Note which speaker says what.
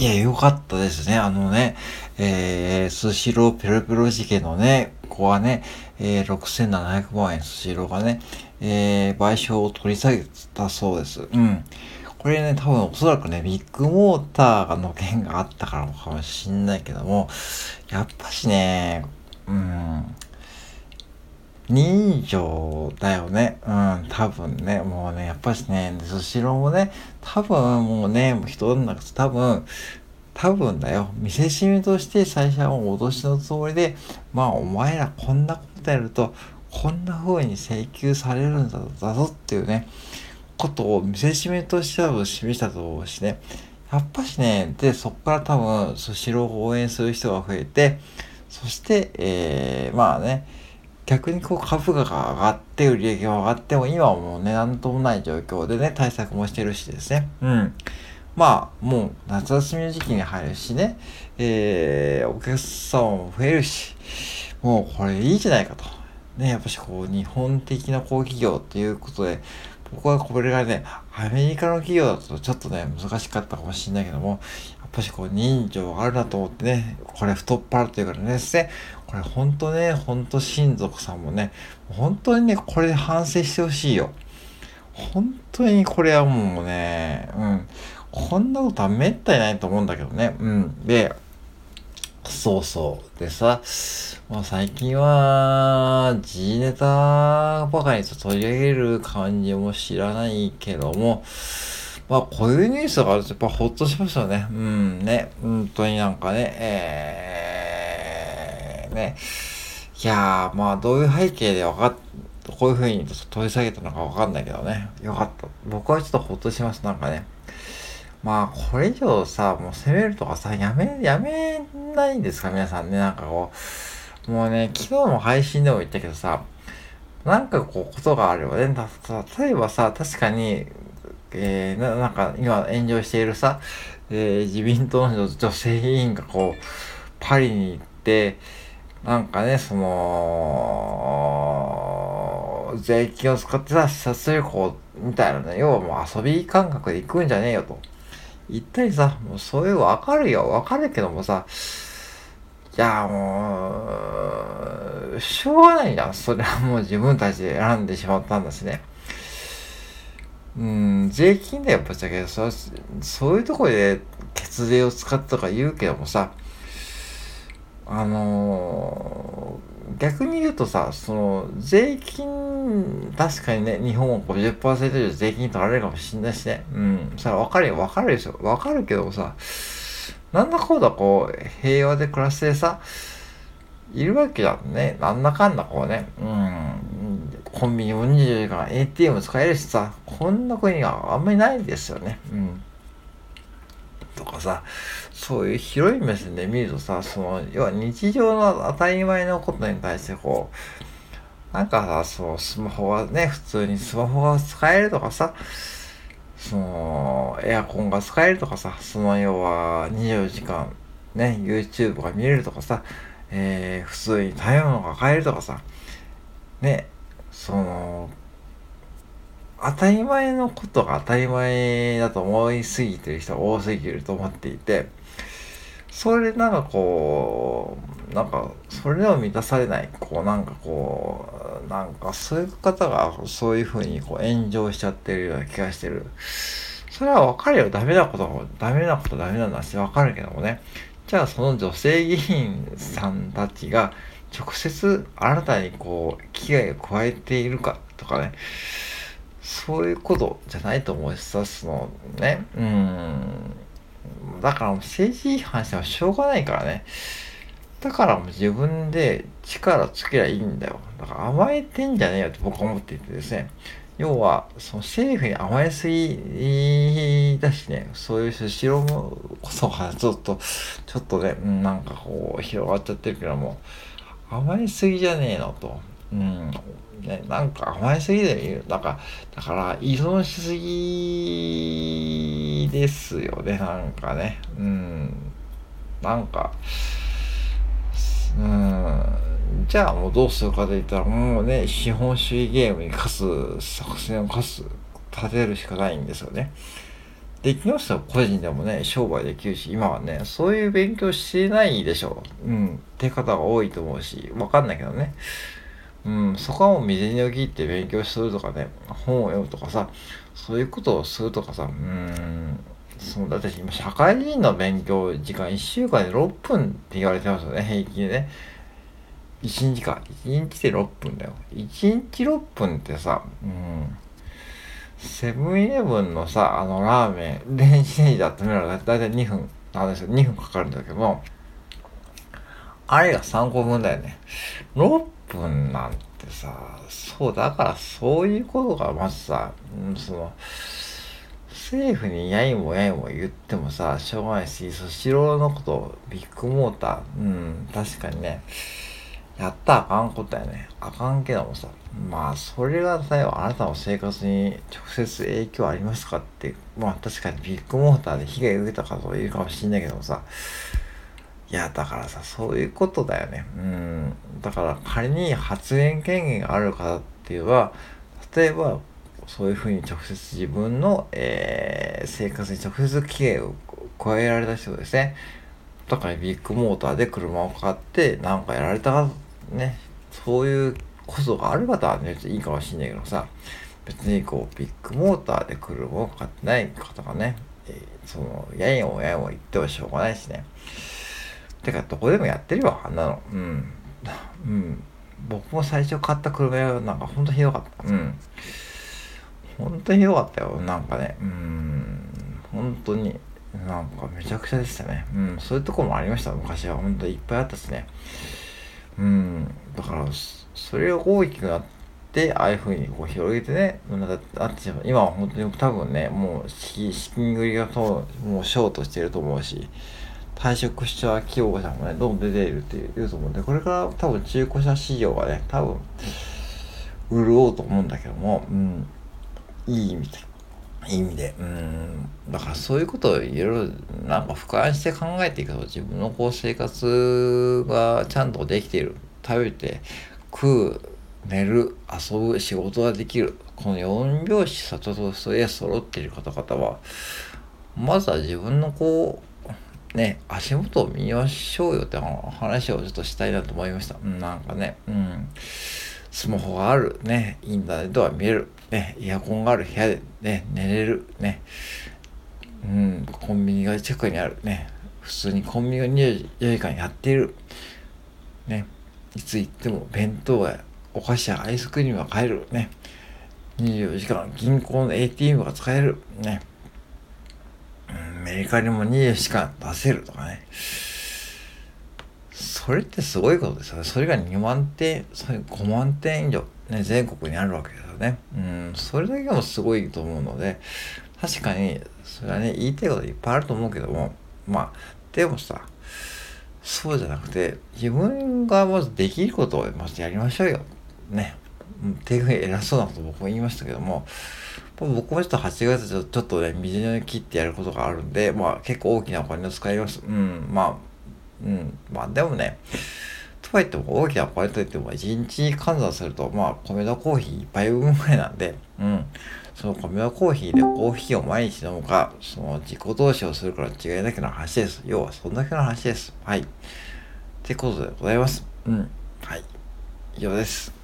Speaker 1: いや、よかったですね。あのね、えー、スシローペロペロ事件のね、ここはね、えー、6700万円スシローがね、えー、賠償を取り下げたそうです。うん。これね、多分おそらくね、ビッグモーターの件があったからかもしんないけども、やっぱしね、うん、人情だよね。うん、多分ね、もうね、やっぱしね、スシローもね、多分もうね、人の中多分、多分だよ。見せしめとして最初は脅しのつもりで、まあお前らこんなことやると、こんな風に請求されるんだぞっていうね、ことを見せしめとして多分示したと思うしね。やっぱしね、で、そっから多分、スシローを応援する人が増えて、そして、えー、まあね、逆にこう株価が上がって売り上げが上がっても今はもうね、なんともない状況でね、対策もしてるしですね。うん。まあ、もう夏休みの時期に入るしね、えー、お客様も増えるし、もうこれいいじゃないかと。ね、やっぱしこう、日本的な高企業っていうことで、僕はこれがね、アメリカの企業だとちょっとね、難しかったかもしれないけども、やっぱしこう、人情があるなと思ってね、これ太っ腹というからねですね、これほんとね、ほんと親族さんもね、本当にね、これで反省してほしいよ。本当にこれはもうね、うん。こんなことはめったにないと思うんだけどね。うん。で、そうそう。でさ、まあ最近は、G ネタばかりと取り上げる感じも知らないけども、まあこういうニュースがあるとやっぱほっとしますよね。うんね。本当になんかね、えー、ね。いやー、まあどういう背景でわかっ、こういう風に取り下げたのかわかんないけどね。よかった。僕はちょっとほっとします。なんかね。まあ、これ以上さ、もう攻めるとかさ、やめ、やめないんですか皆さんね。なんかこう、もうね、昨日も配信でも言ったけどさ、なんかこう、ことがあればね、例えばさ、確かに、えー、ななんか今炎上しているさ、えー、自民党の女性議員がこう、パリに行って、なんかね、その、税金を使ってさ、視察旅行みたいなね、要はもう遊び感覚で行くんじゃねえよと。言ったりさ、もうそういうわかるよ。わかるけどもさ、いや、もう、しょうがないじゃん。それはもう自分たちで選んでしまったんだしね。うん、税金だよ、ぶっちゃけ。そそういうとこで血税を使ったとか言うけどもさ、あのー、逆に言うとさ、その、税金、確かにね、日本は50%以上税金取られるかもしんないしね。うん。それはわかるよ、わかるでしょ。わかるけどさ、なんだこうだこう、平和で暮らしてさ、いるわけだね。なんだかんだこうね。うん。コンビニも24時間 ATM 使えるしさ、こんな国があんまりないですよね。うん。とかさ、そういう広い目線で見るとさ、その、要は日常の当たり前のことに対してこう、なんかさ、そう、スマホがね、普通にスマホが使えるとかさ、その、エアコンが使えるとかさ、その要は24時間ね、YouTube が見れるとかさ、えー、普通に食べ物が買えるとかさ、ね、その、当たり前のことが当たり前だと思いすぎてる人が多すぎると思っていて、それでなんかこう、なんか、それでも満たされない、こう、なんかこう、なんかそういう方がそういうふうにこう炎上しちゃってるような気がしてる。それはわかるよ。ダメなこと、ダメなことダメなんだし、わかるけどもね。じゃあその女性議員さんたちが直接あなたにこう、危害を加えているかとかね。そういうことじゃないと思うしさ、そのね、うん。だから政治違反してはしょうがないからね。だからもう自分で力つけりゃいいんだよ。だから甘えてんじゃねえよって僕は思っていてですね。要は、その政府に甘えすぎだしね、そういうスシローもこそがちょっと、ちょっとね、なんかこう広がっちゃってるけども、甘えすぎじゃねえのと。うん、ね、なんか甘えすぎだよ。だから、だから、依存しすぎですよね、なんかね。うん。なんか、うん。じゃあもうどうするかと言ったら、もうね、資本主義ゲームに勝つ、作戦を勝つ、立てるしかないんですよね。できますよ。個人でもね、商売できるし、今はね、そういう勉強してないでしょ。うん。って方が多いと思うし、わかんないけどね。うん、そこはもう水に切って勉強するとかね、本を読むとかさ、そういうことをするとかさ、うん、そうだって今社会人の勉強時間1週間で6分って言われてますよね、平均でね。1日か。1日で6分だよ。1日6分ってさ、うん。セブンイレブンのさ、あのラーメン、電子レンジで温めるのだいたい2分なんですよ。2分かかるんだけども、あれが3個分だよね。6分なんてさ、そう、だからそういうことがまずさ、うん、その、政府にやいもやいも言ってもさ、しょうがないし、スシローのこと、ビッグモーター、うん、確かにね、やったらあかんことやね。あかんけどもさ、まあ、それがさ、あなたの生活に直接影響ありますかって、まあ確かにビッグモーターで被害受けた方はいるかもしんないけどもさ、いや、だからさ、そういうことだよね。うん。だから仮に発言権限がある方っていうのは、例えば、そういうふうに直接自分の、えー、生活に直接危険を加えられた人ですね。だからビッグモーターで車を買って何かやられたね、そういうことがある方はね、いいかもしんないけどさ、別にこう、ビッグモーターで車を買ってない方がね、えー、その、やいもやいも言ってもしょうがないしね。てか、どこでもやってるよ、あんなの。うん。うん。僕も最初買った車はなんかほんとひどかった。うん。本当にひどかったよ。なんかね。うん。本当に。なんかめちゃくちゃでしたね。うん。そういうとこもありました。昔は。本当にいっぱいあったしね。うん。だから、それが大きくなって、ああいうふうにこう広げてね、だって今は本当に多分ね、もう資金繰りがもうショートしてると思うし、退職した企業者もね、どんどん出ているっていうと思うんで、これから多分中古車市場がね、多分、潤うと思うんだけども、うん、いい意味で、いい意味で、うん、だからそういうことをいろいろなんか俯瞰して考えていくと、自分のこう生活がちゃんとできている。食べて、食う、寝る、遊ぶ、仕事ができる。この4拍子、里とそれ揃っている方々は、まずは自分のこう、ね、足元を見ましょうよって話をちょっとしたいなと思いました。うん、なんかね、うん。スマホがある、ね、インターネットが見える、ね、イヤホンがある部屋で、ね、寝れる、ね、うん、コンビニが近くにある、ね、普通にコンビニが24時間やっている、ね、いつ行っても弁当やお菓子やアイスクリームが買える、ね、24時間銀行の ATM が使える、ね、メリカにも24時間出せるとかね。それってすごいことですよね。それが2万点、それ5万点以上、ね、全国にあるわけですよね。うん、それだけでもすごいと思うので、確かに、それはね、言いたいこといっぱいあると思うけども、まあ、でもさ、そうじゃなくて、自分がまずできることをまずやりましょうよ。ね。っていうふうに偉そうなこと僕も言いましたけども、僕もちょっと8月ちょちょっとね、水に切ってやることがあるんで、まあ結構大きなお金を使います。うん、まあ、うん、まあでもね、とはいっても大きなお金といっても1日換算すると、まあ米田コーヒー1杯分ぐらいなんで、うん、その米田コーヒーでコーヒーを毎日飲むか、その自己投資をするから違いだけの話です。要はそんだけの話です。はい。ってことでございます。うん。はい。以上です。